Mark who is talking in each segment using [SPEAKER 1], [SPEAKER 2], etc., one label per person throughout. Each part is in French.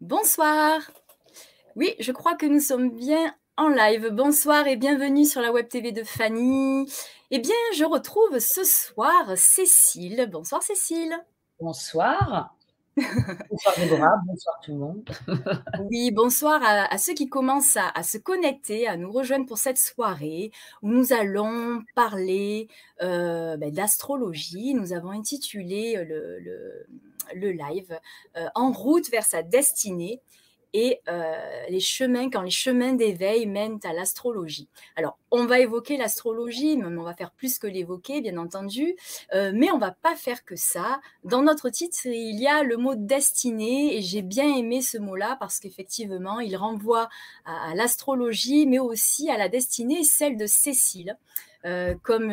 [SPEAKER 1] Bonsoir. Oui, je crois que nous sommes bien en live. Bonsoir et bienvenue sur la Web TV de Fanny. Eh bien, je retrouve ce soir Cécile. Bonsoir Cécile.
[SPEAKER 2] Bonsoir. Bonsoir Déborah, bonsoir tout le monde.
[SPEAKER 1] oui, bonsoir à, ceux qui commencent à, se connecter, à nous rejoindre pour cette soirée où nous allons parler euh, ben, d'astrologie. Nous avons intitulé le, live euh, En route vers sa destinée et euh, les chemins, quand les chemins d'éveil mènent à l'astrologie. Alors, on va évoquer l'astrologie, mais on va faire plus que l'évoquer, bien entendu, euh, mais on va pas faire que ça. Dans notre titre, il y a le mot destinée, et j'ai bien aimé ce mot-là parce qu'effectivement, il renvoie à, l'astrologie, mais aussi à la destinée, celle de Cécile. Euh, comme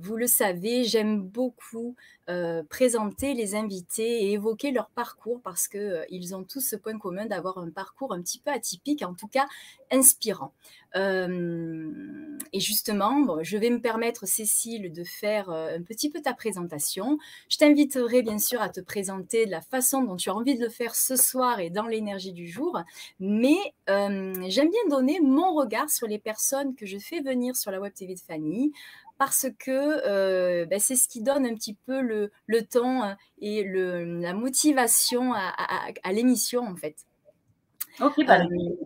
[SPEAKER 1] vous le savez, j'aime beaucoup euh, présenter les invités et évoquer leur parcours parce qu'ils euh, ils ont tous ce point commun d'avoir un parcours un petit peu atypique, en tout cas inspirant. Euh, et justement, je vais me permettre, Cécile, de faire un petit peu ta présentation. Je t'inviterai bien sûr à te présenter de la façon dont tu as envie de le faire ce soir et dans l'énergie du jour. Mais j'aime bien donner mon regard sur les personnes que je fais venir sur la Web TV de Fanny, parce que euh, bah, c'est ce qui donne un petit peu le, le temps et le, la motivation à, l'émission, en fait.
[SPEAKER 2] Ok, bah,
[SPEAKER 1] euh,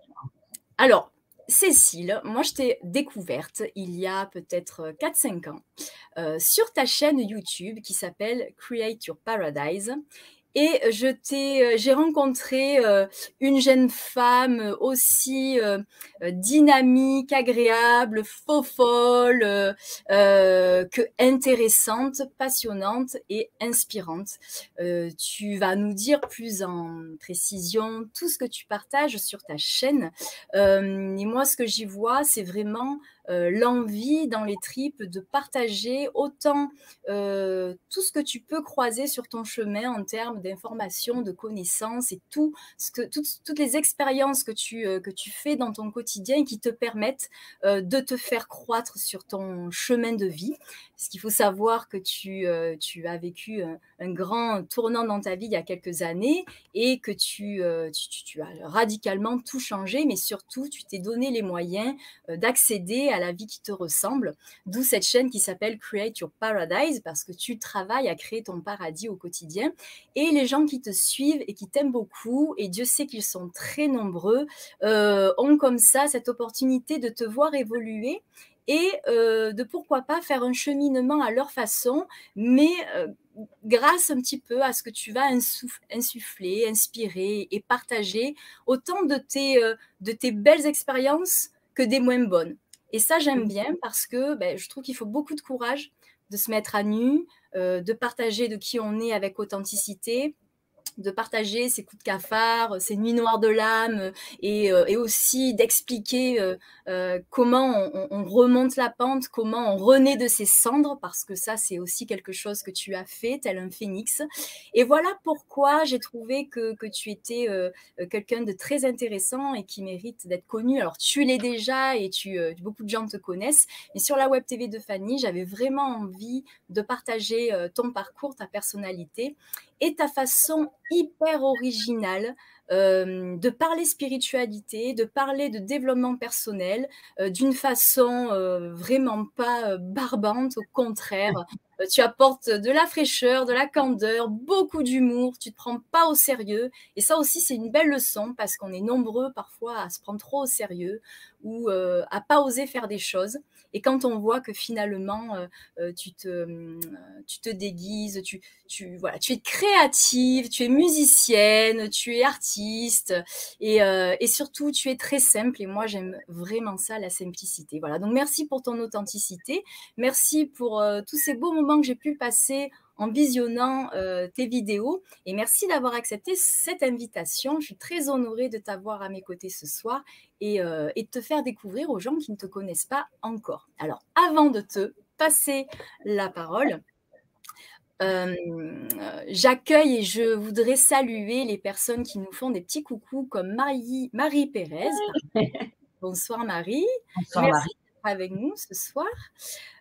[SPEAKER 1] alors, Cécile, moi je t'ai découverte il y a peut-être 4-5 ans euh, sur ta chaîne YouTube qui s'appelle Create Your Paradise et euh, j'ai rencontré euh, une jeune femme aussi euh, dynamique, agréable, faux folle, que intéressante, passionnante et inspirante. tu vas nous dire plus en précision tout ce que tu partages sur ta chaîne. et moi, ce que j'y vois, c'est vraiment l'envie dans les tripes de partager autant euh, tout ce que tu peux croiser sur ton chemin en termes d'informations, de connaissances et tout ce que, toutes, les expériences que tu, euh, que tu fais dans ton quotidien et qui te permettent de te faire croître sur ton chemin de vie. Parce qu'il faut savoir que tu, tu as vécu un, grand tournant dans ta vie il y a quelques années et que tu, tu, tu as radicalement tout changé, mais surtout tu t'es donné les moyens d'accéder à la vie qui te ressemble. D'où cette chaîne qui s'appelle Create Your Paradise parce que tu travailles à créer ton paradis au quotidien. Et les gens qui te suivent et qui t'aiment beaucoup, et Dieu sait qu'ils sont très nombreux, euh, ont comme ça cette opportunité de te voir évoluer et euh, de pourquoi pas faire un cheminement à leur façon, mais euh, grâce un petit peu à ce que tu vas insuffler, inspirer et partager autant de tes, de tes belles expériences que des moins bonnes. Et ça, j'aime bien parce que ben, je trouve qu'il faut beaucoup de courage de se mettre à nu, euh, de partager de qui on est avec authenticité, de partager ses coups de cafard, ses nuits noires de l'âme, et, euh, aussi d'expliquer euh, comment on, remonte la pente, comment on renaît de ses cendres, parce que ça, c'est aussi quelque chose que tu as fait, tel un phénix. Et voilà pourquoi j'ai trouvé que, que, tu étais quelqu'un de très intéressant et qui mérite d'être connu. Alors, tu l'es déjà et tu, beaucoup de gens te connaissent, mais sur la Web TV de Fanny, j'avais vraiment envie de partager ton parcours, ta personnalité et ta façon hyper originale euh, de parler spiritualité, de parler de développement personnel euh, d'une façon euh, vraiment pas barbante, au contraire. tu apportes de la fraîcheur, de la candeur, beaucoup d'humour, tu te prends pas au sérieux. Et ça aussi, c'est une belle leçon parce qu'on est nombreux parfois à se prendre trop au sérieux ou à pas oser faire des choses. Et quand on voit que finalement, euh, euh, tu, te, euh, tu te déguises, tu, tu, voilà, tu es créative, tu es musicienne, tu es artiste, et, et surtout, tu es très simple. Et moi, j'aime vraiment ça, la simplicité. Voilà, donc merci pour ton authenticité. Merci pour tous ces beaux moments que j'ai pu passer en visionnant tes vidéos. Et merci d'avoir accepté cette invitation. Je suis très honorée de t'avoir à mes côtés ce soir euh, et, de te faire découvrir aux gens qui ne te connaissent pas encore. Alors, avant de te passer la parole, euh, j'accueille et je voudrais saluer les personnes qui nous font des petits coucous comme Marie, Marie Pérez. Bonsoir Marie.
[SPEAKER 2] Bonsoir Marie.
[SPEAKER 1] Avec nous ce soir.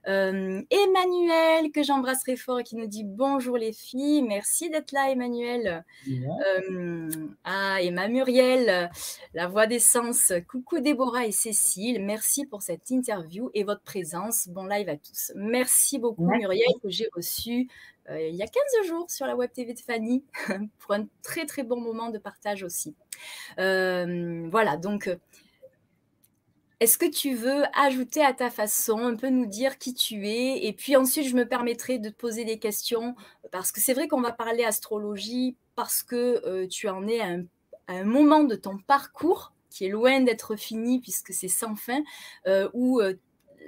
[SPEAKER 1] Euh, Emmanuel, que j'embrasserai fort et qui nous dit bonjour les filles. Merci d'être là, Emmanuel. Euh, ah, Emma Muriel, la voix d'essence. Coucou Déborah et Cécile. Merci pour cette interview et votre présence. Bon live à tous. Merci beaucoup, Muriel, que j'ai reçu euh, il y a 15 jours sur la Web TV de Fanny pour un très très bon moment de partage aussi. voilà, donc est-ce que tu veux ajouter à ta façon, un peu nous dire qui tu es? Et puis ensuite, je me permettrai de te poser des questions, parce que c'est vrai qu'on va parler astrologie, parce que euh, tu en es à un, moment de ton parcours qui est loin d'être fini, puisque c'est sans fin, euh, où euh,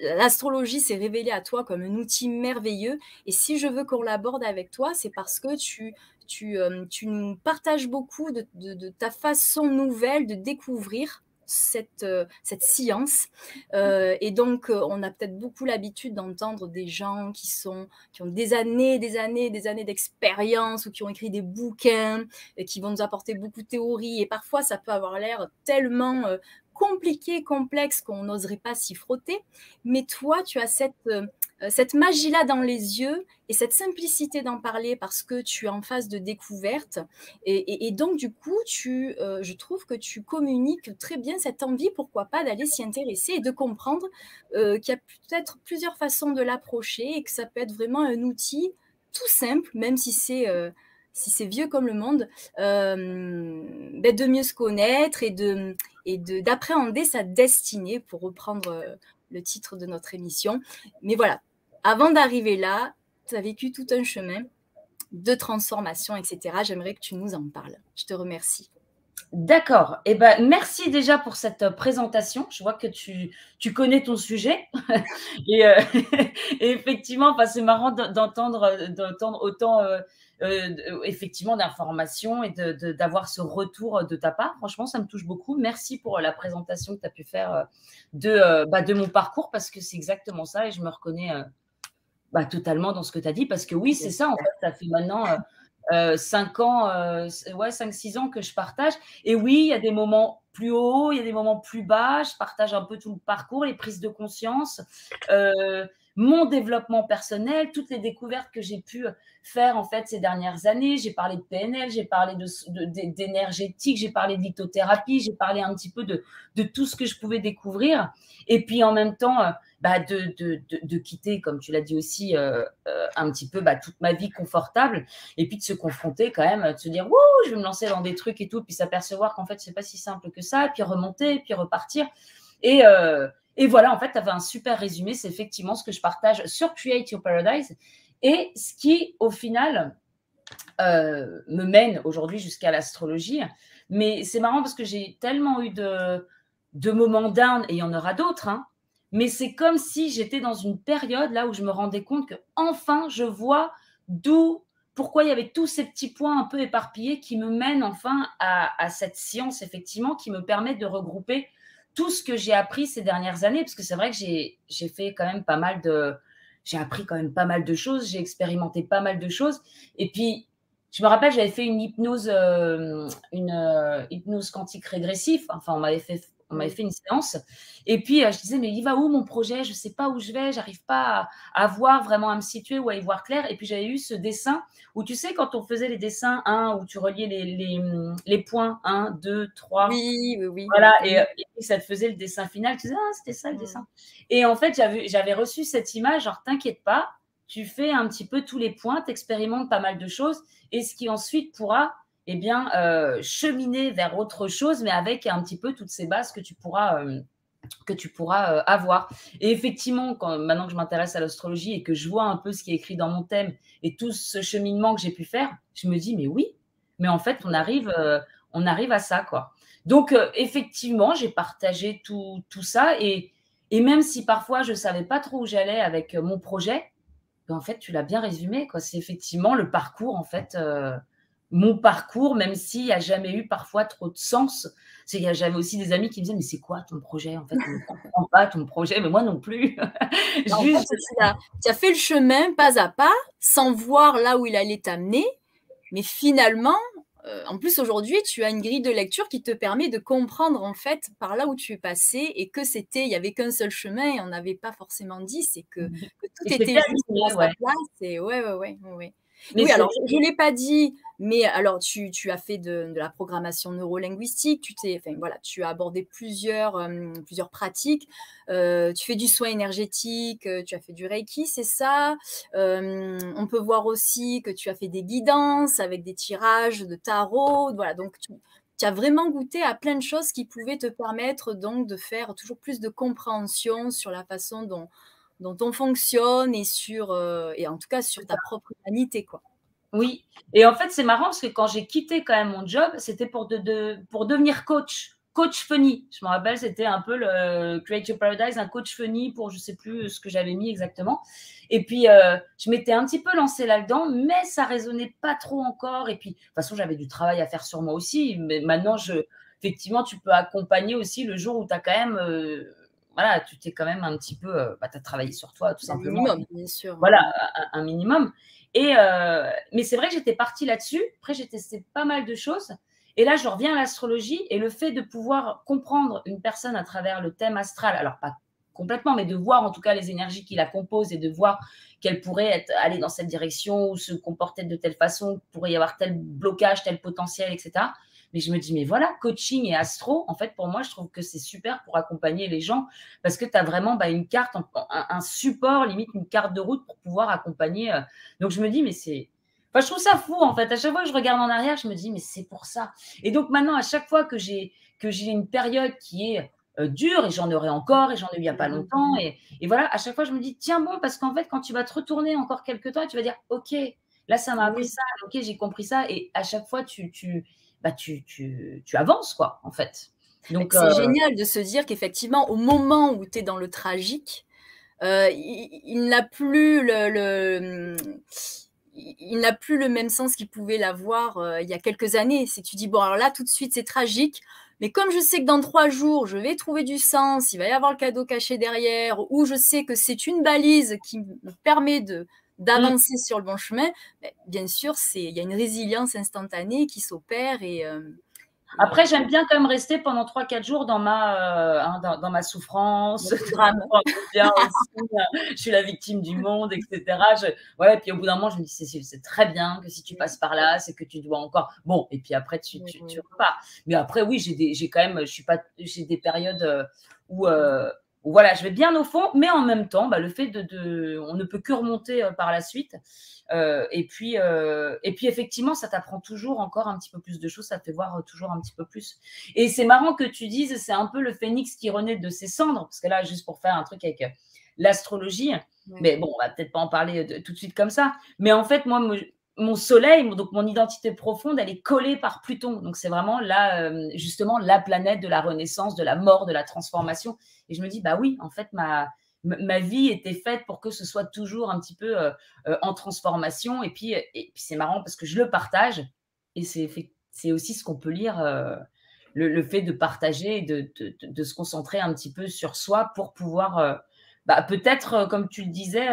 [SPEAKER 1] l'astrologie s'est révélée à toi comme un outil merveilleux. Et si je veux qu'on l'aborde avec toi, c'est parce que tu, tu, tu nous partages beaucoup de ta façon nouvelle de découvrir cette, euh, cette science. Euh, et donc, euh, on a peut-être beaucoup l'habitude d'entendre des gens qui, sont, qui ont des années, des années, des années d'expérience ou qui ont écrit des bouquins et qui vont nous apporter beaucoup de théories. Et parfois, ça peut avoir l'air tellement compliqué, complexe qu'on n'oserait pas s'y frotter. Mais toi, tu as cette cette magie-là dans les yeux et cette simplicité d'en parler parce que tu es en phase de découverte. Et, donc, du coup, tu, euh, je trouve que tu communiques très bien cette envie, pourquoi pas, d'aller s'y intéresser et de comprendre euh, qu'il y a peut-être plusieurs façons de l'approcher et que ça peut être vraiment un outil tout simple, même si c'est... si c'est vieux comme le monde, ben, de mieux se connaître et de et d'appréhender sa destinée, pour reprendre le titre de notre émission. Mais voilà, avant d'arriver là, tu as vécu tout un chemin de transformation, etc. J'aimerais que tu nous en parles. Je te remercie.
[SPEAKER 2] D'accord. Eh ben, merci déjà pour cette euh, présentation. Je vois que tu, tu connais ton sujet. et, euh, et, effectivement, c'est marrant d'entendre, d'entendre autant euh, effectivement d'informations et d'avoir ce retour de ta part. Franchement, ça me touche beaucoup. Merci pour la présentation que tu as pu faire de, bah, de mon parcours parce que c'est exactement ça et je me reconnais bah, totalement dans ce que tu as dit, parce que oui, c'est ça, en fait, ça fait maintenant euh, 5 euh, ans, euh, ouais, 5-6 ans que je partage. Et oui, il y a des moments plus hauts, il y a des moments plus bas, je partage un peu tout le parcours, les prises de conscience. Euh, mon développement personnel, toutes les découvertes que j'ai pu faire en fait ces dernières années. J'ai parlé de PNL, j'ai parlé d'énergétique, j'ai parlé de lithothérapie, j'ai parlé un petit peu de, tout ce que je pouvais découvrir. Et puis en même temps, euh, bah, de, de, quitter, comme tu l'as dit aussi, euh, euh, un petit peu bah, toute ma vie confortable. Et puis de se confronter quand même, de se dire, Wouh, je vais me lancer dans des trucs et tout, puis s'apercevoir qu'en fait, c'est pas si simple que ça, puis remonter, puis repartir. Et, et voilà, en fait, tu avais un super résumé. C'est effectivement ce que je partage sur Create Your Paradise et ce qui, au final, euh, me mène aujourd'hui jusqu'à l'astrologie. Mais c'est marrant parce que j'ai tellement eu de, moments down, et il y en aura d'autres, hein, mais c'est comme si j'étais dans une période là où je me rendais compte que enfin je vois d'où, pourquoi il y avait tous ces petits points un peu éparpillés qui me mènent enfin à, à cette science, effectivement, qui me permet de regrouper tout ce que j'ai appris ces dernières années, parce que c'est vrai que j'ai fait quand même pas mal de... J'ai appris quand même pas mal de choses, j'ai expérimenté pas mal de choses. Et puis, je me rappelle, j'avais fait une hypnose, euh, une euh, hypnose quantique régressif. Enfin, on m'avait fait on m'avait fait une séance. Et puis, euh, je disais, mais il va où mon projet? Je ne sais pas où je vais, j'arrive pas à, voir vraiment à me situer ou à y voir clair. Et puis, j'avais eu ce dessin où, tu sais, quand on faisait les dessins, hein, où tu reliais les, les, les, points, 1, 2, 3.
[SPEAKER 1] Oui, oui, oui.
[SPEAKER 2] Voilà, et, ça te faisait le dessin final. Tu disais, ah, c'était ça le dessin. Et en fait, j'avais reçu cette image, genre, t'inquiète pas, tu fais un petit peu tous les points, tu expérimentes pas mal de choses, et ce qui ensuite pourra eh bien, euh, cheminer vers autre chose, mais avec un petit peu toutes ces bases que tu pourras, euh, que tu pourras euh, avoir. Et effectivement, quand, maintenant que je m'intéresse à l'astrologie et que je vois un peu ce qui est écrit dans mon thème et tout ce cheminement que j'ai pu faire, je me dis, mais oui, mais en fait, on arrive, on arrive à ça, quoi. Donc, effectivement, j'ai partagé tout, tout ça et, et, même si parfois je ne savais pas trop où j'allais avec mon projet, ben, en fait, tu l'as bien résumé, quoi. C'est effectivement le parcours, en fait mon parcours, même s'il n'y a jamais eu parfois trop de sens. J'avais aussi des amis qui me disaient, mais c'est quoi ton projet En fait, je ne comprends pas ton projet, mais moi non plus.
[SPEAKER 1] Juste... tu, as, fait le chemin pas à pas, sans voir là où il allait t'amener, mais finalement, euh, en plus, aujourd'hui, tu as une grille de lecture qui te permet de comprendre en fait par là où tu es passé et que c'était, il n'y avait qu'un seul chemin et on n'avait pas forcément dit, c'est que, tout était juste à sa place. Et ouais, ouais, ouais, ouais oui, alors je ne l'ai pas dit, mais alors tu, tu as fait de, de, la programmation neurolinguistique, tu, t'es, enfin, voilà, tu as abordé plusieurs, euh, plusieurs pratiques, euh, tu fais du soin énergétique, euh, tu as fait du Reiki, c'est ça? on peut voir aussi que tu as fait des guidances avec des tirages de tarot, voilà, donc tu, tu as vraiment goûté à plein de choses qui pouvaient te permettre donc de faire toujours plus de compréhension sur la façon dont, dont on fonctionne et sur euh, et en tout cas sur ta propre humanité quoi.
[SPEAKER 2] Oui, et en fait c'est marrant parce que quand j'ai quitté quand même mon job, c'était pour de, pour devenir coach, coach funny. Je me rappelle, c'était un peu le Create Your Paradise, un coach funny pour je sais plus ce que j'avais mis exactement. Et puis euh, je m'étais un petit peu lancée là-dedans, mais ça résonnait pas trop encore. Et puis de toute façon j'avais du travail à faire sur moi aussi. Mais maintenant je effectivement tu peux accompagner aussi le jour où tu as quand même euh, voilà, tu t'es quand même un petit peu, euh, bah, tu as travaillé sur toi tout simplement.
[SPEAKER 1] Un minimum, bien sûr.
[SPEAKER 2] Voilà, un, minimum. Et, euh, mais c'est vrai que j'étais partie là-dessus. Après, j'ai testé pas mal de choses. Et là, je reviens à l'astrologie et le fait de pouvoir comprendre une personne à travers le thème astral, alors pas complètement, mais de voir en tout cas les énergies qui la composent et de voir qu'elle pourrait être, aller dans cette direction ou se comporter de telle façon, pourrait y avoir tel blocage, tel potentiel, etc. Mais je me dis, mais voilà, coaching et astro, en fait, pour moi, je trouve que c'est super pour accompagner les gens parce que tu as vraiment bah, une carte, un, support, limite une carte de route pour pouvoir accompagner. Euh. Donc, je me dis, mais c'est. Enfin, je trouve ça fou, en fait. À chaque fois que je regarde en arrière, je me dis, mais c'est pour ça. Et donc, maintenant, à chaque fois que j'ai une période qui est euh, dure, et j'en aurai encore, et j'en ai eu il n'y a pas mmh longtemps, et, et, voilà, à chaque fois, je me dis, tiens bon, parce qu'en fait, quand tu vas te retourner encore quelques temps, tu vas dire, ok, là, ça m'a appris ça, ok, j'ai compris ça, et à chaque fois, tu, tu, bah, tu, tu, tu, avances, quoi, en fait.
[SPEAKER 1] Donc, c'est euh, génial de se dire qu'effectivement, au moment où tu es dans le tragique, euh, il, n'a plus le, le il n'a plus le même sens qu'il pouvait l'avoir euh, il y a quelques années. Si tu dis, bon, alors là, tout de suite, c'est tragique, mais comme je sais que dans trois jours, je vais trouver du sens, il va y avoir le cadeau caché derrière, ou je sais que c'est une balise qui me permet de, Mmh. d'avancer sur le bon chemin, bien sûr, il y a une résilience instantanée qui s'opère et.
[SPEAKER 2] Euh, après, j'aime bien quand même rester pendant 3-4 jours dans ma, euh, hein, dans, ma souffrance. Drame. je suis la victime du monde, etc. Je, ouais, puis au bout d'un moment, je me dis, Cécile, c'est très bien que si tu passes par là, c'est que tu dois encore. Bon, et puis après, tu, tu, tu repars. Mais après, oui, j'ai quand même, je suis pas, j'ai des périodes euh, où voilà, je vais bien au fond, mais en même temps, bah, le fait de, on ne peut que remonter euh, par la suite. Euh, et puis, euh, et puis effectivement, ça t'apprend toujours encore un petit peu plus de choses, ça te fait voir toujours un petit peu plus. Et c'est marrant que tu dises, c'est un peu le phénix qui renaît de ses cendres, parce que là, juste pour faire un truc avec l'astrologie, mais bon, on va peut-être pas en parler tout de suite comme ça. Mais en fait, moi, mon soleil, donc mon identité profonde, elle est collée par Pluton. Donc c'est vraiment là, euh, justement, la planète de la renaissance, de la mort, de la transformation. Et je me dis, bah oui, en fait, ma, ma vie était faite pour que ce soit toujours un petit peu euh, euh, en transformation. Et puis, et puis c'est marrant parce que je le partage. Et c'est, aussi ce qu'on peut lire, le, fait de partager, de, de, de, se concentrer un petit peu sur soi pour pouvoir, bah, peut-être, comme tu le disais,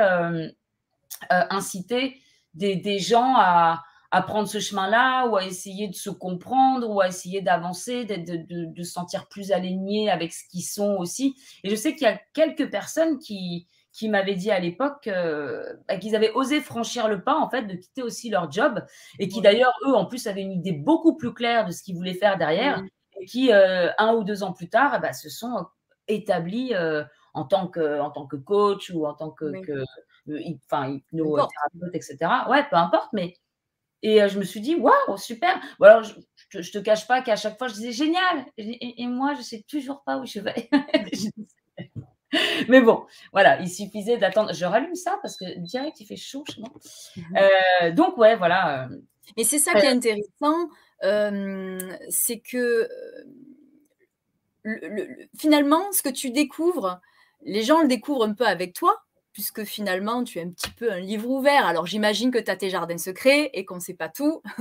[SPEAKER 2] inciter des, gens à, prendre ce chemin-là ou à essayer de se comprendre ou à essayer d'avancer, de, de, de, se sentir plus alignés avec ce qu'ils sont aussi. Et je sais qu'il y a quelques personnes qui, qui m'avaient dit à l'époque euh, bah, qu'ils avaient osé franchir le pas, en fait, de quitter aussi leur job et qui d'ailleurs, eux, en plus, avaient une idée beaucoup plus claire de ce qu'ils voulaient faire derrière et qui, euh, un ou deux ans plus tard, eh ben, se sont établis euh, en, tant que, en tant que coach ou en tant que enfin, hypnothérapeute, etc. Ouais, peu importe, mais. Et euh, je me suis dit, waouh, super. Alors, je, je, te cache pas qu'à chaque fois, je disais, génial. Et, moi, je sais toujours pas où je vais. mais bon, voilà, il suffisait d'attendre. Je rallume ça parce que direct, il fait chaud chez moi. Mmh euh, donc, ouais, voilà. Euh,
[SPEAKER 1] mais c'est ça qui est intéressant, c'est que finalement, ce que tu découvres, les gens le découvrent un peu avec toi, puisque finalement, tu es un petit peu un livre ouvert. Alors, j'imagine que tu as tes jardins secrets et qu'on ne sait pas tout.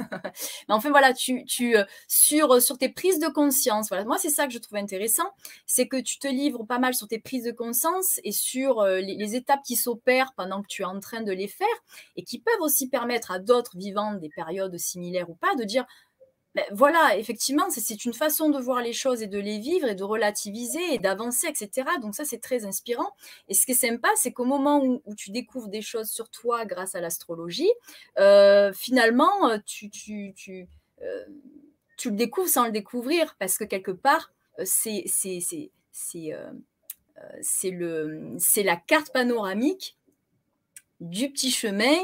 [SPEAKER 1] Mais enfin, voilà, tu, euh, sur, sur tes prises de conscience, voilà, moi, c'est ça que je trouve intéressant, c'est que tu te livres pas mal sur tes prises de conscience et sur euh, les, étapes qui s'opèrent pendant que tu es en train de les faire et qui peuvent aussi permettre à d'autres vivant des périodes similaires ou pas de dire ben, voilà, effectivement, c'est une façon de voir les choses et de les vivre et de relativiser et d'avancer, etc. Donc ça, c'est très inspirant. Et ce qui est sympa, c'est qu'au moment où, tu découvres des choses sur toi grâce à l'astrologie, euh, finalement, euh, euh, tu, le découvres sans le découvrir parce que quelque part, c'est la carte panoramique du petit chemin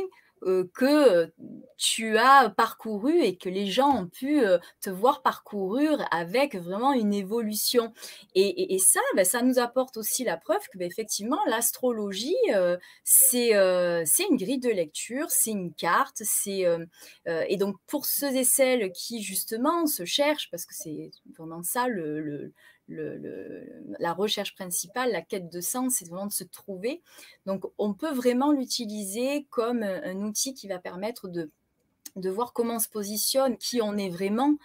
[SPEAKER 1] euh, que tu as parcouru et que les gens ont pu te voir parcourir avec vraiment une évolution. Et, ça, ben, ça nous apporte aussi la preuve que ben, effectivement l'astrologie, c'est une grille de lecture, c'est une carte, c'est et donc pour ceux et celles qui justement se cherchent, parce que c'est vraiment ça le la recherche principale, la quête de sens, c'est vraiment de se trouver. Donc, on peut vraiment l'utiliser comme un, outil qui va permettre de, de voir comment on se positionne, qui on est vraiment,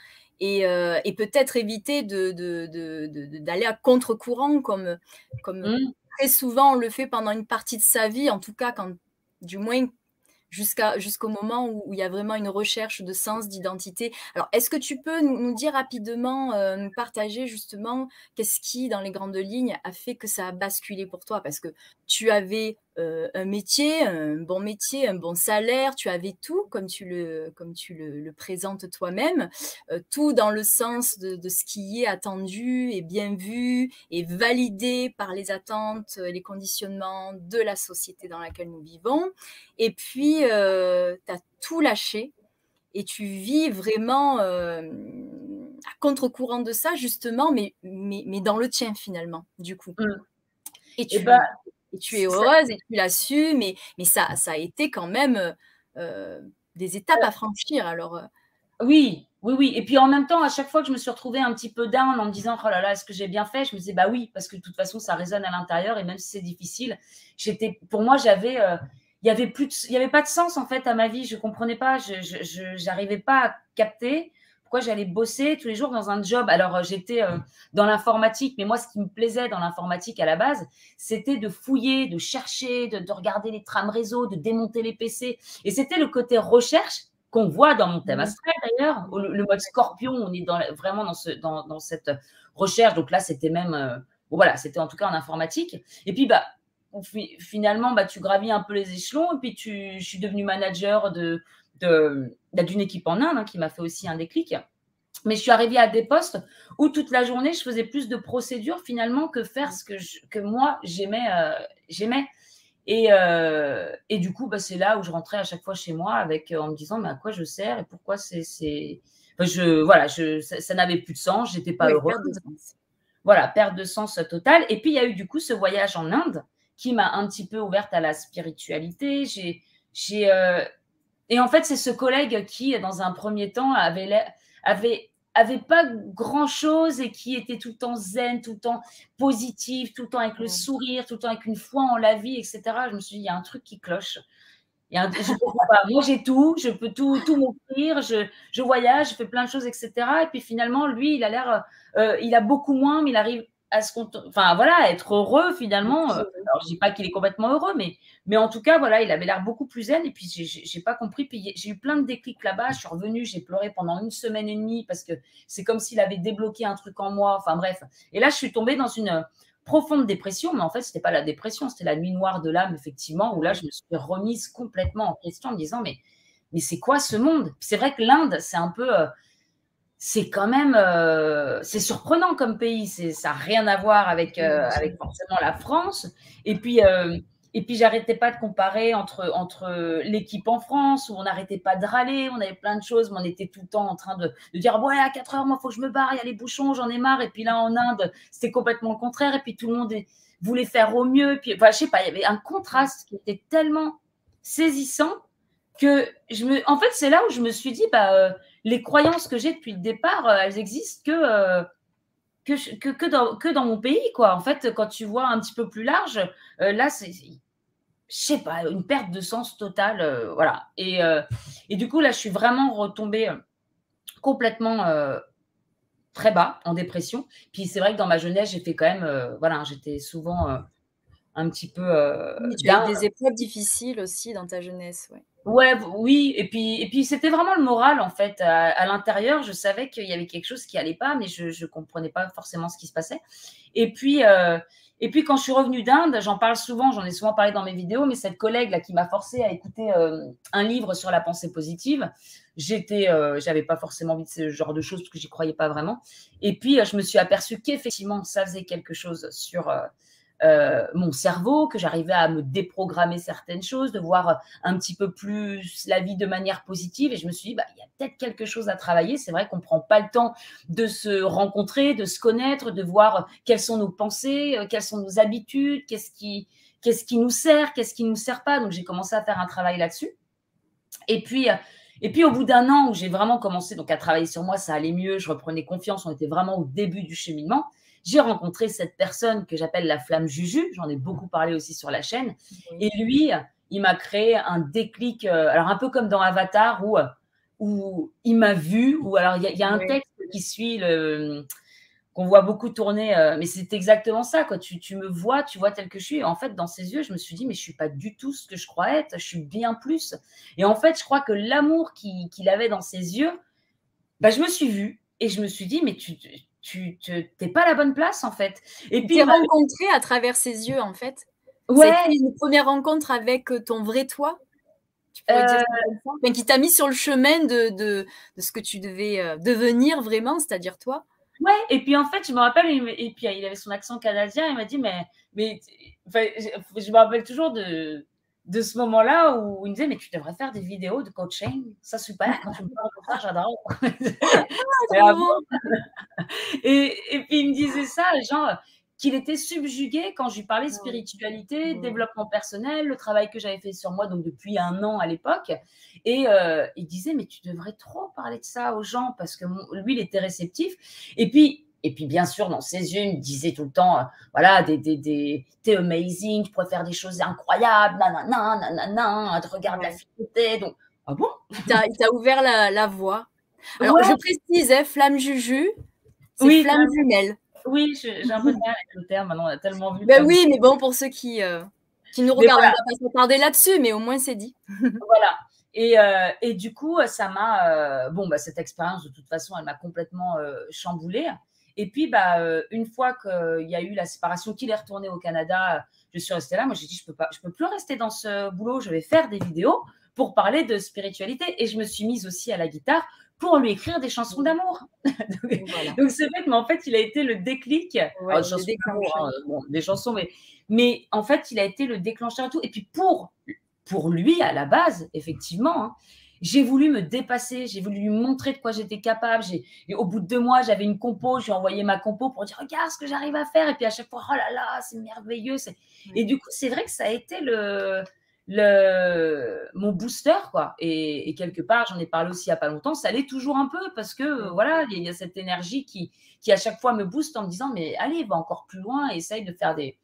[SPEAKER 1] et, euh, peut-être éviter d'aller de, à contre-courant, comme, comme mmh. très souvent on le fait pendant une partie de sa vie, en tout cas quand du moins jusqu'à jusqu'au moment où, il y a vraiment une recherche de sens, d'identité. Alors, est-ce que tu peux nous, dire rapidement, euh, nous partager justement qu'est-ce qui, dans les grandes lignes, a fait que ça a basculé pour toi? Parce que tu avais euh, un métier, un bon métier, un bon salaire, tu avais tout comme tu le, comme tu le, présentes toi-même, euh, tout dans le sens de, ce qui est attendu et bien vu et validé par les attentes, les conditionnements de la société dans laquelle nous vivons. Et puis, euh, tu as tout lâché et tu vis vraiment à contre-courant de ça, justement, mais, mais, mais, dans le tien finalement, du coup. Mmh. Et tu, bah, et tu es heureuse et tu l'assumes, mais, mais ça, ça a été quand même euh, euh, des étapes à franchir. Alors, euh.
[SPEAKER 2] Oui, oui, oui. Et puis en même temps, à chaque fois que je me suis retrouvée un petit peu down en me disant oh là là, est-ce que j'ai bien fait Je me disais bah oui, parce que de toute façon, ça résonne à l'intérieur et même si c'est difficile, j'étais, pour moi, j'avais, il y avait plus, il y avait pas de sens en fait à ma vie. Je comprenais pas, je, n'arrivais pas à capter pourquoi j'allais bosser tous les jours dans un job. Alors, euh, j'étais euh, dans l'informatique, mais moi, ce qui me plaisait dans l'informatique à la base, c'était de fouiller, de chercher, de, regarder les trames réseau, de démonter les PC. Et c'était le côté recherche qu'on voit dans mon thème mmh. astral d'ailleurs. Le, mode scorpion, on est dans, vraiment dans, ce, dans, cette recherche. Donc là, c'était même, euh, voilà, c'était en tout cas en informatique. Et puis, bah, finalement, bah, tu gravis un peu les échelons. Et puis, tu, je suis devenue manager de, d'une équipe en Inde hein, qui m'a fait aussi un déclic. Mais je suis arrivée à des postes où toute la journée, je faisais plus de procédures finalement que faire ce que, que moi, j'aimais. Euh, j'aimais. Et, euh, et, du coup, bah, c'est là où je rentrais à chaque fois chez moi avec, en me disant mais à quoi je sers et pourquoi c'est. je, voilà, je, ça, n'avait plus de sens, j'étais pas heureuse. Voilà, perte de sens totale. Et puis, il y a eu du coup ce voyage en Inde qui m'a un petit peu ouverte à la spiritualité. J'ai, j'ai, euh, et en fait, c'est ce collègue qui, dans un premier temps, avait, avait, avait pas grand chose et qui était tout le temps zen, tout le temps positif, tout le temps avec le sourire, tout le temps avec une foi en la vie, etc. Je me suis dit, il y a un truc qui cloche. Il y a Moi, j'ai tout, je peux tout, tout m'offrir, je, je, voyage, je fais plein de choses, etc. Et puis finalement, lui, il a l'air, euh, il a beaucoup moins, mais il arrive à ce enfin voilà, être heureux finalement. Euh, alors je dis pas qu'il est complètement heureux, mais mais en tout cas voilà, il avait l'air beaucoup plus zen. Et puis j'ai pas compris. Puis j'ai eu plein de déclics là-bas. Je suis revenue, j'ai pleuré pendant une semaine et demie parce que c'est comme s'il avait débloqué un truc en moi. Enfin bref. Et là je suis tombée dans une profonde dépression, mais en fait c'était pas la dépression, c'était la nuit noire de l'âme effectivement où là je me suis remise complètement en question en me disant mais mais c'est quoi ce monde? C'est vrai que l'Inde c'est un peu euh, c'est quand même euh, c'est surprenant comme pays. C'est, ça n'a rien à voir avec, euh, avec forcément la France. Et puis, euh, et puis j'arrêtais pas de comparer entre, entre l'équipe en France, où on n'arrêtait pas de râler, on avait plein de choses, mais on était tout le temps en train de, de dire Ouais, à 4 heures, moi, il faut que je me barre, il y a les bouchons, j'en ai marre. Et puis là, en Inde, c'était complètement le contraire. Et puis tout le monde voulait faire au mieux. Puis, enfin, je sais pas, il y avait un contraste qui était tellement saisissant que je me. En fait, c'est là où je me suis dit Bah les croyances que j'ai depuis le départ, euh, elles existent que, euh, que, que, que, dans, que dans mon pays. Quoi. En fait, quand tu vois un petit peu plus large, euh, là, c'est, je sais pas, une perte de sens totale. voilà. Et, et, du coup, là, je suis vraiment retombée complètement très bas, en dépression. Puis c'est vrai que dans ma jeunesse, j'ai fait quand même, voilà, j'étais souvent un petit peu.
[SPEAKER 1] tu as eu des épreuves difficiles aussi dans ta jeunesse, ouais.
[SPEAKER 2] Ouais, oui, et puis, et puis c'était vraiment le moral en fait. À, l'intérieur, je savais qu'il y avait quelque chose qui allait pas, mais je ne comprenais pas forcément ce qui se passait. Et puis, euh, et puis quand je suis revenue d'Inde, j'en parle souvent, j'en ai souvent parlé dans mes vidéos, mais cette collègue là qui m'a forcé à écouter euh, un livre sur la pensée positive, j'étais, euh, j'avais pas forcément envie de ce genre de choses parce que j'y croyais pas vraiment. Et puis je me suis aperçue qu'effectivement ça faisait quelque chose sur euh, mon cerveau, que j'arrivais à me déprogrammer certaines choses, de voir un petit peu plus la vie de manière positive. Et je me suis dit, bah, il y a peut-être quelque chose à travailler. C'est vrai qu'on ne prend pas le temps de se rencontrer, de se connaître, de voir quelles sont nos pensées, euh, quelles sont nos habitudes, qu'est-ce qui, qu'est-ce qui nous sert, qu'est-ce qui ne nous sert pas. Donc j'ai commencé à faire un travail là-dessus. Et puis, euh, et puis au bout d'un an où j'ai vraiment commencé donc à travailler sur moi, ça allait mieux, je reprenais confiance, on était vraiment au début du cheminement j'ai rencontré cette personne que j'appelle la flamme Juju. J'en ai beaucoup parlé aussi sur la chaîne. Et lui, il m'a créé un déclic, euh, alors un peu comme dans Avatar, où, où il m'a vu, ou alors il y, a un texte qui suit le qu'on voit beaucoup tourner, euh, mais c'est exactement ça, quoi. Tu, tu, me vois, tu vois tel que je suis. Et en fait, dans ses yeux, je me suis dit, mais je suis pas du tout ce que je crois être, je suis bien plus. Et en fait, je crois que l'amour qu'il avait dans ses yeux, bah, je me suis vue et je me suis dit, mais tu, tu n'es pas à la bonne place en fait.
[SPEAKER 1] Et puis rencontré à travers ses yeux en fait. Ouais. une première rencontre avec euh, ton vrai toi. Tu pourrais dire euh. qui t'a mis sur le chemin de, de, de ce que tu devais euh, devenir vraiment, c'est-à-dire toi.
[SPEAKER 2] Ouais. Et puis en fait, je me rappelle, et puis il avait son accent canadien. Il m'a dit mais mais je me rappelle toujours de de ce moment-là où il me disait mais tu devrais faire des vidéos de coaching, ça super, quand tu me parles comme ça, j'adore. et, et, puis il me disait ça, genre qu'il était subjugué quand je lui parlais spiritualité, développement personnel, le travail que j'avais fait sur moi donc depuis un an à l'époque. Et euh, il disait mais tu devrais trop parler de ça aux gens parce que lui il était réceptif. Et puis et puis, bien sûr, dans ses yeux, il me disait tout le temps, euh, voilà, des, des, des, t'es amazing, tu pourrais faire des choses incroyables, nanana, nanana, regarde la fierté. Donc, ah bon?
[SPEAKER 1] Il t'a ouvert la, la voie. Alors, je précise, hein, flamme juju, c'est oui, flamme jumelle.
[SPEAKER 2] Oui, j'ai un peu de mal avec le terme, maintenant, on a tellement vu.
[SPEAKER 1] Ben oui, mais bon, pour ceux qui, euh, qui nous regardent, on va pas s'attarder là-dessus, mais au moins, c'est dit.
[SPEAKER 2] voilà. Et, euh, et, du coup, ça m'a. bon, bah, cette expérience, de toute façon, elle m'a complètement chamboulée. Et puis, bah, euh, une fois qu'il y a eu la séparation, qu'il est retourné au Canada, je suis restée là. Moi, j'ai dit, je peux pas, je peux plus rester dans ce boulot. Je vais faire des vidéos pour parler de spiritualité. Et je me suis mise aussi à la guitare pour lui écrire des chansons d'amour. Donc, c'est vrai que, mais en fait, il a été le déclic. Ouais, chansons hein, des chansons, mais, mais en fait, il a été le déclencheur et tout. Et puis, pour, pour lui, à la base, effectivement, hein, j'ai voulu me dépasser, j'ai voulu lui montrer de quoi j'étais capable. Et au bout de deux mois, j'avais une compo, je lui ai envoyé ma compo pour dire regarde ce que j'arrive à faire. Et puis à chaque fois, oh là là, c'est merveilleux. Et du coup, c'est vrai que ça a été le, le, mon booster, quoi. Et, quelque part, j'en ai parlé aussi il n'y a pas longtemps, ça allait toujours un peu parce que voilà, il y, a cette énergie qui, qui à chaque fois me booste en me disant mais allez, va encore plus loin, essaye de faire des,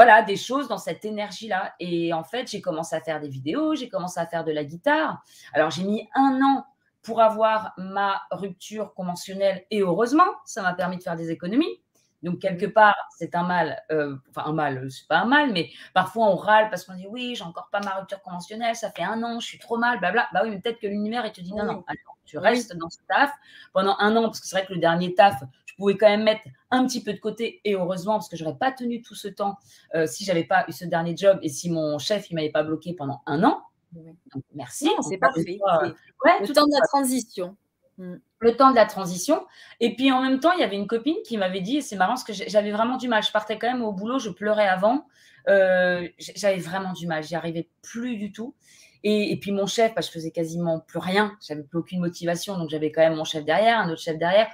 [SPEAKER 2] voilà, des choses dans cette énergie-là. Et en fait, j'ai commencé à faire des vidéos, j'ai commencé à faire de la guitare. Alors, j'ai mis un an pour avoir ma rupture conventionnelle et heureusement, ça m'a permis de faire des économies. Donc, quelque part, c'est un mal, euh, enfin, un mal, c'est pas un mal, mais parfois on râle parce qu'on dit oui, j'ai encore pas ma rupture conventionnelle, ça fait un an, je suis trop mal, blabla. Bah oui, mais peut-être que l'univers, il te dit non, non, tu restes dans ce taf pendant un an, parce que c'est vrai que le dernier taf, pouvais quand même mettre un petit peu de côté et heureusement parce que j'aurais pas tenu tout ce temps euh, si j'avais pas eu ce dernier job et si mon chef il m'avait pas bloqué pendant un an. Donc, merci.
[SPEAKER 1] C'est parfait. ouais, le temps de la transition.
[SPEAKER 2] Mm. Le temps de la transition. Et puis en même temps, il y avait une copine qui m'avait dit, c'est marrant parce que j'avais vraiment du mal. Je partais quand même au boulot, je pleurais avant. Euh, j'avais vraiment du mal, j'y arrivais plus du tout. Et, puis mon chef, bah, je faisais quasiment plus rien, j'avais plus aucune motivation, donc j'avais quand même mon chef derrière, un autre chef derrière.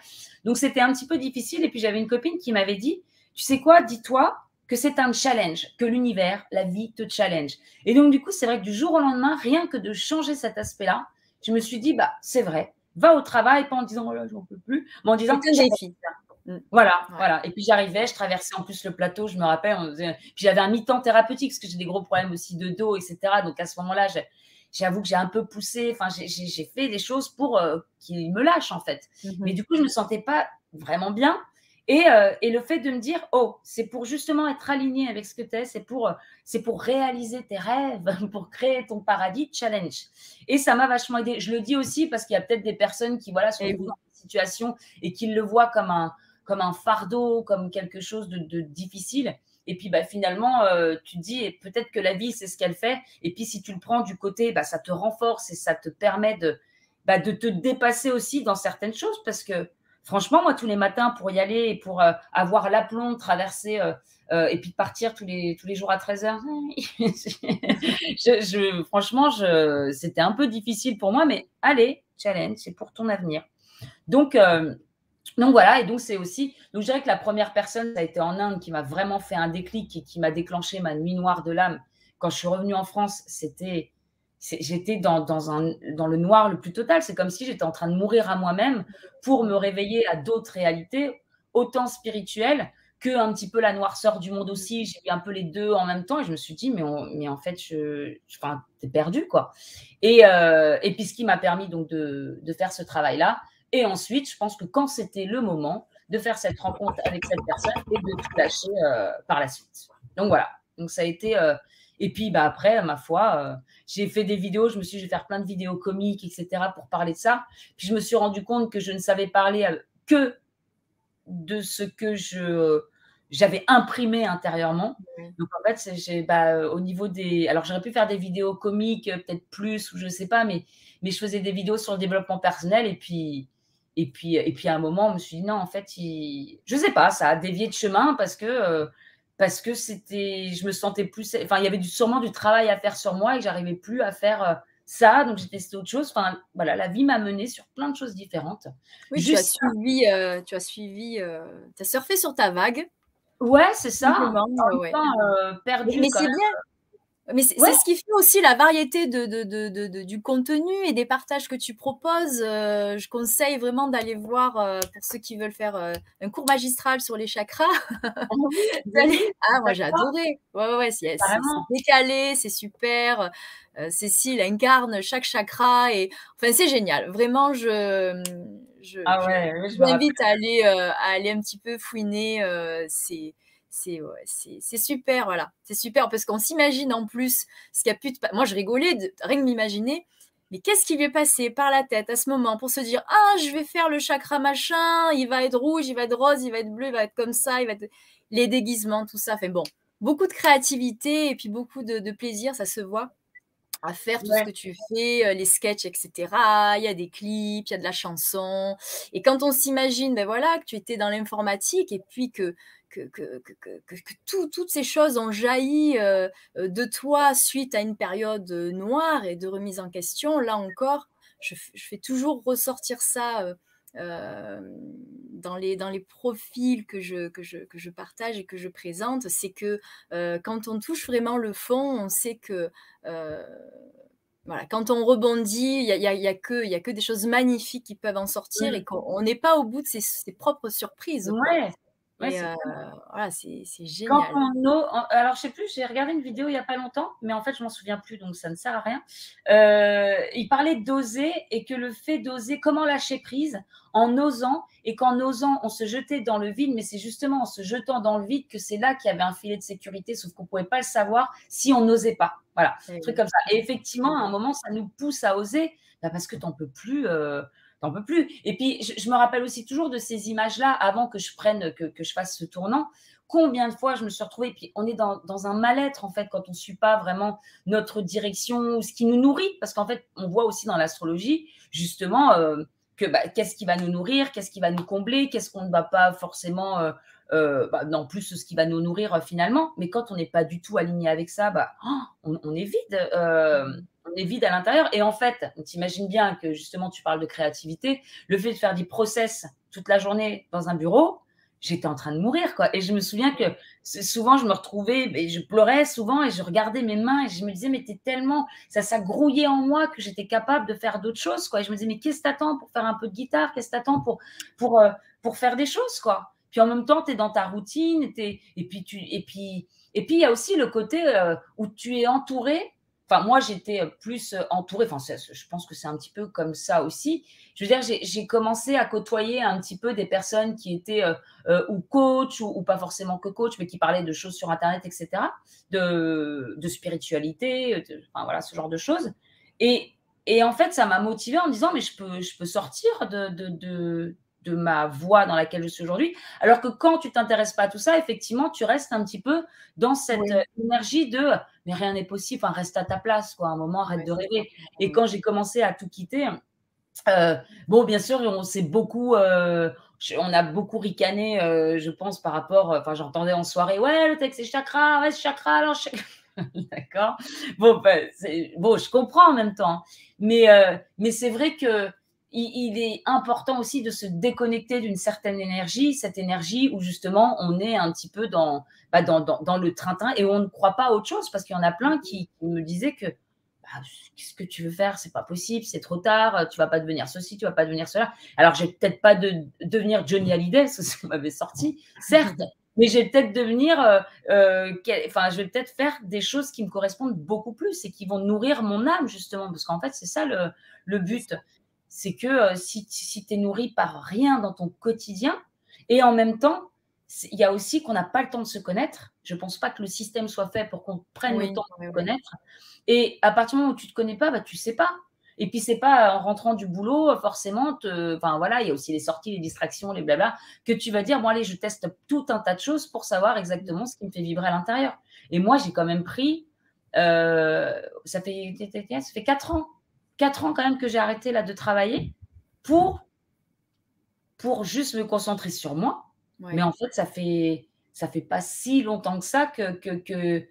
[SPEAKER 2] Donc c'était un petit peu difficile. Et puis j'avais une copine qui m'avait dit, tu sais quoi, dis-toi que c'est un challenge, que l'univers, la vie te challenge. Et donc du coup, c'est vrai que du jour au lendemain, rien que de changer cet aspect-là, je me suis dit, bah c'est vrai, va au travail, pas en disant, oh là, j'en peux plus, mais en disant,
[SPEAKER 1] que défi.
[SPEAKER 2] Mm. Voilà, voilà. Et puis j'arrivais, je traversais en plus le plateau, je me rappelle. Puis j'avais un mi-temps thérapeutique parce que j'ai des gros problèmes aussi de dos, etc. Donc à ce moment-là, j'avoue que j'ai un peu poussé. Enfin, j'ai fait des choses pour euh, qu'il me lâche en fait. Mm-hmm. Mais du coup, je me sentais pas vraiment bien. Euh, et, le fait de me dire, oh, c'est pour justement être aligné avec ce que tu es, c'est pour, c'est pour réaliser tes rêves, pour créer ton paradis, challenge. Et ça m'a vachement aidé. Je le dis aussi parce qu'il y a peut-être des personnes qui voilà, sont dans une situation et qui le voient comme un, comme un fardeau, comme quelque chose de, difficile. Et puis bah, finalement, euh, tu te dis, peut-être que la vie, c'est ce qu'elle fait. Et puis si tu le prends du côté, bah, ça te renforce et ça te permet de, bah, de te dépasser aussi dans certaines choses parce que franchement, moi, tous les matins, pour y aller et pour euh, avoir l'aplomb, traverser euh, et puis partir tous les, tous les jours à 13h, je, franchement, je, c'était un peu difficile pour moi, mais allez, challenge, c'est pour ton avenir. Donc, donc voilà, et donc c'est aussi, donc je dirais que la première personne, ça a été en Inde qui m'a vraiment fait un déclic et qui m'a déclenché ma nuit noire de l'âme. Quand je suis revenue en France, c'était j'étais dans, dans, le noir le plus total. C'est comme si j'étais en train de mourir à moi-même pour me réveiller à d'autres réalités, autant spirituelles que un petit peu la noirceur du monde aussi. J'ai eu un peu les deux en même temps et je me suis dit, mais, mais en fait, je, je enfin, t'es perdu, quoi. Et, euh, et puis, ce qui m'a permis donc de, de faire ce travail-là. Et ensuite, je pense que quand c'était le moment de faire cette rencontre avec cette personne et de tout lâcher euh, par la suite. Donc voilà. Donc ça a été, euh, et puis bah, après, ma foi, euh, j'ai fait des vidéos, je me suis dit, je vais faire plein de vidéos comiques, etc., pour parler de ça. Puis je me suis rendu compte que je ne savais parler que de ce que je j'avais imprimé intérieurement. Donc en fait, j'ai bah, au niveau des. Alors j'aurais pu faire des vidéos comiques, peut-être plus, ou je ne sais pas, mais, mais je faisais des vidéos sur le développement personnel. Et puis, et puis, et puis à un moment, je me suis dit, non, en fait, il... je ne sais pas, ça a dévié de chemin parce que parce que c'était, je me sentais plus, enfin, il y avait du, sûrement du travail à faire sur moi et j'arrivais plus à faire euh, ça, donc j'ai testé autre chose. Enfin, voilà, la vie m'a mené sur plein de choses différentes.
[SPEAKER 1] Oui, tu as suivi, euh, tu as suivi, euh, tu as surfé sur ta vague.
[SPEAKER 2] Ouais, c'est ça. Ouais. perdu.
[SPEAKER 1] Mais c'est bien. Mais c'est ce qui fait aussi la variété de, de, de, du contenu et des partages que tu proposes. Euh, je conseille vraiment d'aller voir, euh, pour ceux qui veulent faire euh, un cours magistral sur les chakras. ah, ah moi j'ai adoré. Ouais, ouais, c'est décalé, c'est super. Cécile incarne chaque chakra et enfin c'est génial. Vraiment, je, je,
[SPEAKER 2] ah ouais,
[SPEAKER 1] je, m'invite à aller, à aller un petit peu fouiner. c'est c'est super, voilà. C'est super parce qu'on s'imagine en plus ce qu'il a pu. Moi, je rigolais de rien que m'imaginer. Mais qu'est-ce qui lui est passé par la tête à ce moment pour se dire Ah, je vais faire le chakra machin, il va être rouge, il va être rose, il va être bleu, il va être comme ça, il va être. Les déguisements, tout ça. Enfin bon, beaucoup de créativité et puis beaucoup de, plaisir, ça se voit à faire tout ce que tu fais, euh, les sketchs, etc. Il y a des clips, il y a de la chanson. Et quand on s'imagine, ben voilà, que tu étais dans l'informatique et puis que que, toutes ces choses ont jailli euh, euh, de toi suite à une période euh, noire et de remise en question, là encore, je, fais toujours ressortir ça dans, les, dans les profils que je, que, je, que je partage et que je présente. C'est que quand on touche vraiment le fond, on sait que... Voilà, quand on rebondit, il n'y a, y a, y a, que, que des choses magnifiques qui peuvent en sortir et qu'on n'est pas au bout de ses, propres surprises.
[SPEAKER 2] Ouais,
[SPEAKER 1] Ouais, euh, voilà, c'est génial.
[SPEAKER 2] alors, je sais plus, j'ai regardé une vidéo il n'y a pas longtemps, mais en fait, je m'en souviens plus, donc ça ne sert à rien. Euh, il parlait d'oser et que le fait d'oser, comment lâcher prise en osant, et qu'en osant, on se jetait dans le vide, mais c'est justement en se jetant dans le vide que c'est là qu'il y avait un filet de sécurité, sauf qu'on ne pouvait pas le savoir si on n'osait pas. Voilà, un truc comme ça. Et effectivement, à un moment, ça nous pousse à oser, bah, parce que tu n'en peux plus. Euh, t'en peux plus. Et puis, je, me rappelle aussi toujours de ces images-là, avant que je prenne, que, je fasse ce tournant. Combien de fois je me suis retrouvée, puis on est dans, un mal-être, en fait, quand on ne suit pas vraiment notre direction ce qui nous nourrit. Parce qu'en fait, on voit aussi dans l'astrologie, justement, euh, que bah, qu'est-ce qui va nous nourrir, qu'est-ce qui va nous combler, qu'est-ce qu'on ne va pas forcément. Euh, euh, bah, non plus ce qui va nous nourrir euh, finalement. Mais quand on n'est pas du tout aligné avec ça, bah, oh, on, est vide. Euh, on est vide à l'intérieur. Et en fait, on t'imagine bien que justement, tu parles de créativité. Le fait de faire des process toute la journée dans un bureau, j'étais en train de mourir. quoi. Et je me souviens que souvent, je me retrouvais, et je pleurais souvent et je regardais mes mains et je me disais, mais t'es tellement, ça, ça grouillait en moi que j'étais capable de faire d'autres choses. quoi. Et je me disais, mais qu'est-ce que t'attends pour faire un peu de guitare? Qu'est-ce que t'attends pour, pour, euh, pour faire des choses quoi? Puis en même temps, tu es dans ta routine, et puis tu et puis et puis il y a aussi le côté euh, où tu es entouré Enfin, moi, j'étais plus entourée. Enfin, je pense que c'est un petit peu comme ça aussi. Je veux dire, j'ai commencé à côtoyer un petit peu des personnes qui étaient ou coach ou, pas forcément que coach, mais qui parlaient de choses sur Internet, etc., de, de spiritualité, enfin voilà, ce genre de choses. Et, et en fait, ça m'a motivée en me disant, mais je peux, je peux sortir de, de ma voie dans laquelle je suis aujourd'hui. Alors que quand tu t'intéresses pas à tout ça, effectivement, tu restes un petit peu dans cette euh, énergie de mais rien n'est possible, enfin, reste à ta place, quoi. un moment, arrête de rêver. Et quand j'ai commencé à tout quitter, euh, bon, bien sûr, on s'est beaucoup, euh, on a beaucoup ricané, je pense, par rapport, enfin, j'entendais en soirée, ouais, le texte c'est chakra, ouais, c'est chakra, alors D'accord. Bon, ben, bon, je comprends en même temps, mais, mais c'est vrai que il, est important aussi de se déconnecter d'une certaine énergie, cette énergie où justement on est un petit peu dans, bah, dans, dans, le train-train et on ne croit pas à autre chose parce qu'il y en a plein qui, me disaient que bah, qu'est-ce que tu veux faire? C'est pas possible, c'est trop tard, tu vas pas devenir ceci, tu vas pas devenir cela. Alors, j'ai peut-être pas de devenir Johnny Hallyday, parce que m'avait sorti, certes, mais je vais peut-être devenir, euh, euh, enfin, je vais peut-être faire des choses qui me correspondent beaucoup plus et qui vont nourrir mon âme, justement, parce qu'en fait, c'est ça le, le but c'est que euh, si, si tu es nourri par rien dans ton quotidien, et en même temps, il y a aussi qu'on n'a pas le temps de se connaître. Je ne pense pas que le système soit fait pour qu'on prenne le temps de se connaître. Et à partir du moment où tu ne te connais pas, bah, tu ne sais pas. Et puis, c'est pas en rentrant du boulot, forcément, enfin voilà, il y a aussi les sorties, les distractions, les blabla, que tu vas dire, bon, allez, je teste tout un tas de choses pour savoir exactement ce qui me fait vibrer à l'intérieur. Et moi, j'ai quand même pris, euh, ça, fait, ça fait 4 ans quatre ans quand même que j'ai arrêté là de travailler pour, pour juste me concentrer sur moi. Mais en fait, ça fait, ça fait pas si longtemps que ça que, que,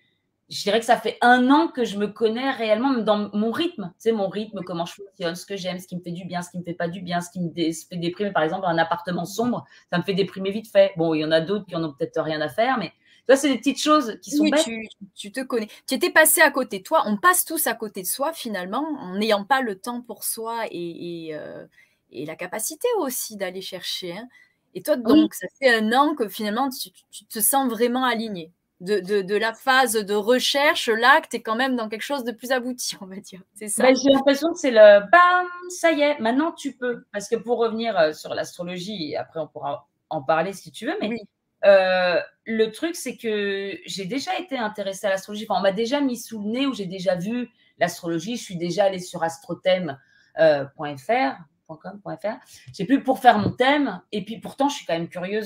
[SPEAKER 2] je dirais que ça fait un an que je me connais réellement dans mon rythme. Sais, mon rythme, comment je fonctionne, ce que j'aime, ce qui me fait du bien, ce qui me fait pas du bien, ce qui me fait déprimer. Par exemple, un appartement sombre, ça me fait déprimer vite fait. Bon, il y en a d'autres qui en ont peut-être rien à faire, mais ça, c'est des petites choses qui sont
[SPEAKER 1] oui,
[SPEAKER 2] bêtes.
[SPEAKER 1] Tu, te connais. Tu étais passé à côté de toi. On passe tous à côté de soi, finalement, en n'ayant pas le temps pour soi et, et, euh, la capacité aussi d'aller chercher. Hein. Et toi, donc, ça fait un an que finalement, tu, te sens vraiment aligné. De, de, de, la phase de recherche, là, que tu es quand même dans quelque chose de plus abouti, on va dire. C'est ça.
[SPEAKER 2] Ben, j'ai l'impression que c'est le bam, ça y est, maintenant tu peux. Parce que pour revenir euh, sur l'astrologie, et après on pourra en parler si tu veux, mais oui. Euh, le truc, c'est que j'ai déjà été intéressée à l'astrologie. Enfin, on m'a déjà mis sous le nez où j'ai déjà vu l'astrologie. Je suis déjà allée sur astrothème.fr. Euh, .com, .fr. J'ai plus pour faire mon thème. Et puis pourtant, je suis quand même curieuse